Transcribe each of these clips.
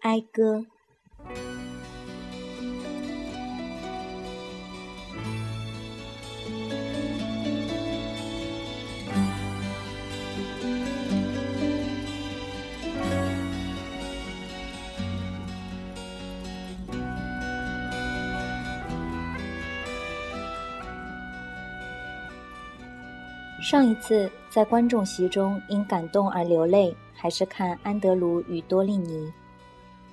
哀歌。上一次在观众席中因感动而流泪，还是看安德鲁与多利尼。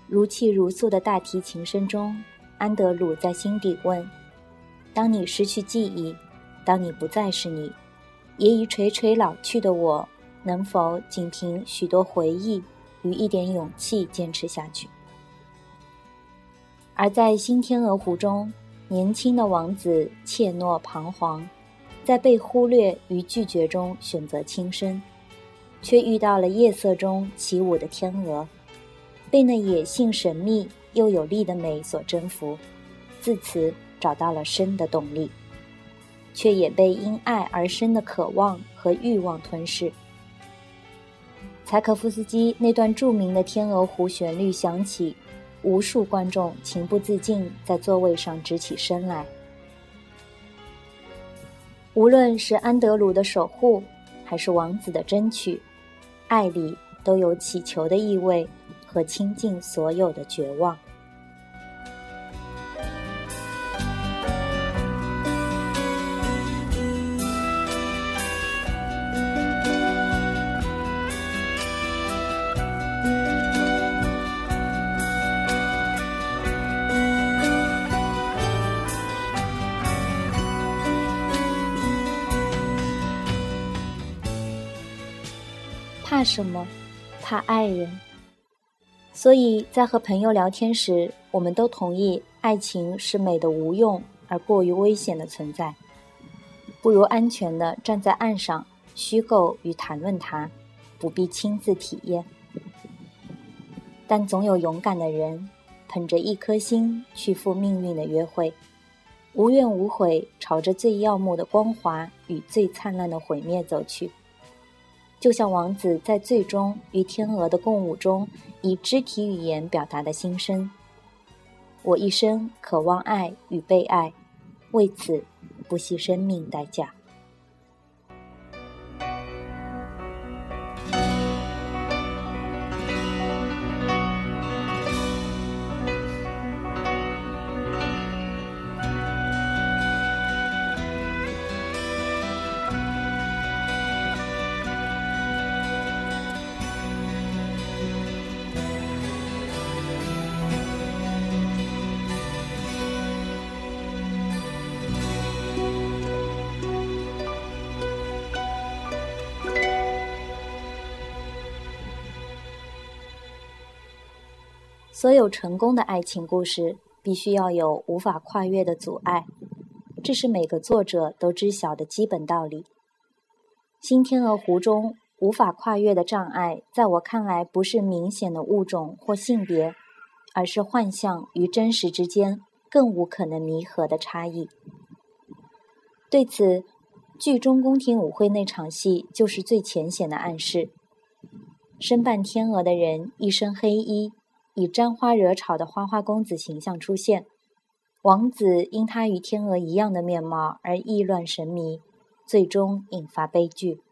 如泣如诉的大提琴声中，安德鲁在心底问：“当你失去记忆，当你不再是你，也已垂垂老去的我，能否仅凭许多回忆与一点勇气坚持下去？”而在新天鹅湖中，年轻的王子怯懦彷徨。在被忽略与拒绝中选择轻生，却遇到了夜色中起舞的天鹅，被那野性神秘又有力的美所征服，自此找到了生的动力，却也被因爱而生的渴望和欲望吞噬。柴可夫斯基那段著名的《天鹅湖》旋律响起，无数观众情不自禁在座位上直起身来。无论是安德鲁的守护，还是王子的争取，爱里都有乞求的意味和倾尽所有的绝望。怕什么？怕爱人。所以在和朋友聊天时，我们都同意，爱情是美的无用而过于危险的存在，不如安全的站在岸上，虚构与谈论它，不必亲自体验。但总有勇敢的人，捧着一颗心去赴命运的约会，无怨无悔，朝着最耀目的光华与最灿烂的毁灭走去。就像王子在最终与天鹅的共舞中，以肢体语言表达的心声：“我一生渴望爱与被爱，为此不惜生命代价。”所有成功的爱情故事必须要有无法跨越的阻碍，这是每个作者都知晓的基本道理。新天鹅湖中无法跨越的障碍，在我看来不是明显的物种或性别，而是幻象与真实之间更无可能弥合的差异。对此，剧中宫廷舞会那场戏就是最浅显的暗示。身扮天鹅的人一身黑衣。以沾花惹草的花花公子形象出现，王子因他与天鹅一样的面貌而意乱神迷，最终引发悲剧。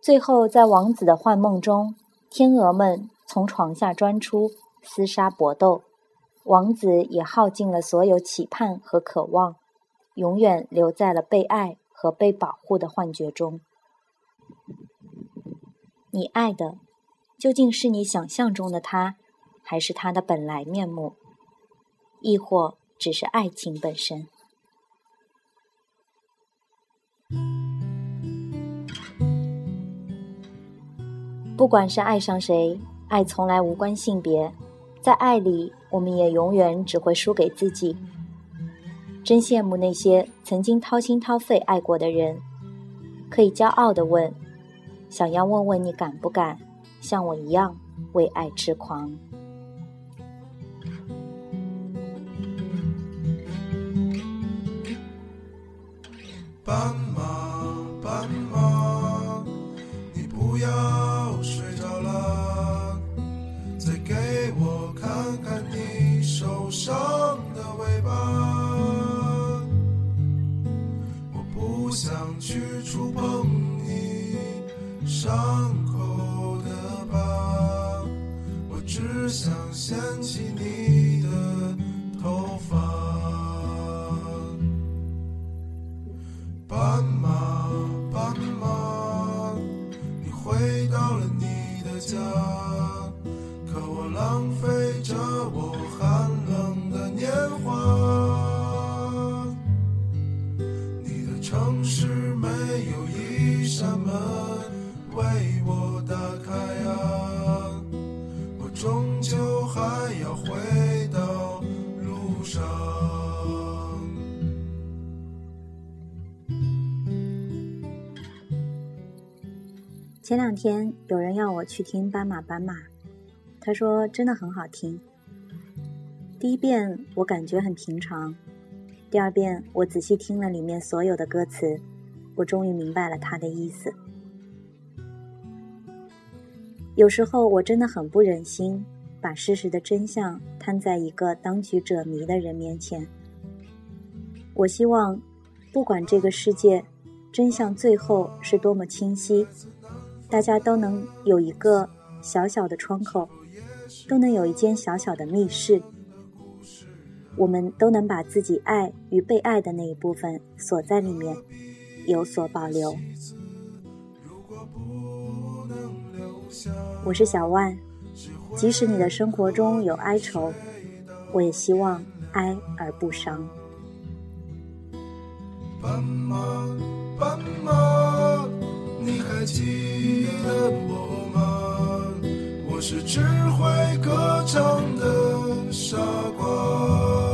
最后，在王子的幻梦中，天鹅们从床下钻出，厮杀搏斗，王子也耗尽了所有期盼和渴望，永远留在了被爱和被保护的幻觉中。你爱的。究竟是你想象中的他，还是他的本来面目？亦或只是爱情本身？不管是爱上谁，爱从来无关性别。在爱里，我们也永远只会输给自己。真羡慕那些曾经掏心掏肺爱过的人，可以骄傲的问：想要问问你敢不敢？像我一样为爱痴狂。斑马斑马你不要睡着了。再给我看看你受伤的尾巴。我不想去触碰你伤斑马，斑马，你回到了你的家，可我浪费前两天有人要我去听《斑马斑马》，他说真的很好听。第一遍我感觉很平常，第二遍我仔细听了里面所有的歌词，我终于明白了他的意思。有时候我真的很不忍心把事实的真相摊在一个当局者迷的人面前。我希望，不管这个世界真相最后是多么清晰。大家都能有一个小小的窗口，都能有一间小小的密室，我们都能把自己爱与被爱的那一部分锁在里面，有所保留。我是小万，即使你的生活中有哀愁，我也希望哀而不伤。斑马，斑马，你还记得我吗？我是只会歌唱的傻瓜。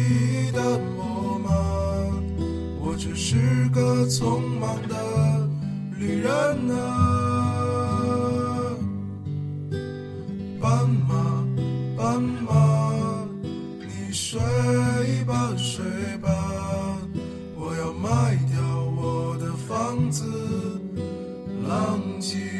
是个匆忙的旅人啊斑马斑马你睡吧睡吧我要卖掉我的房子浪迹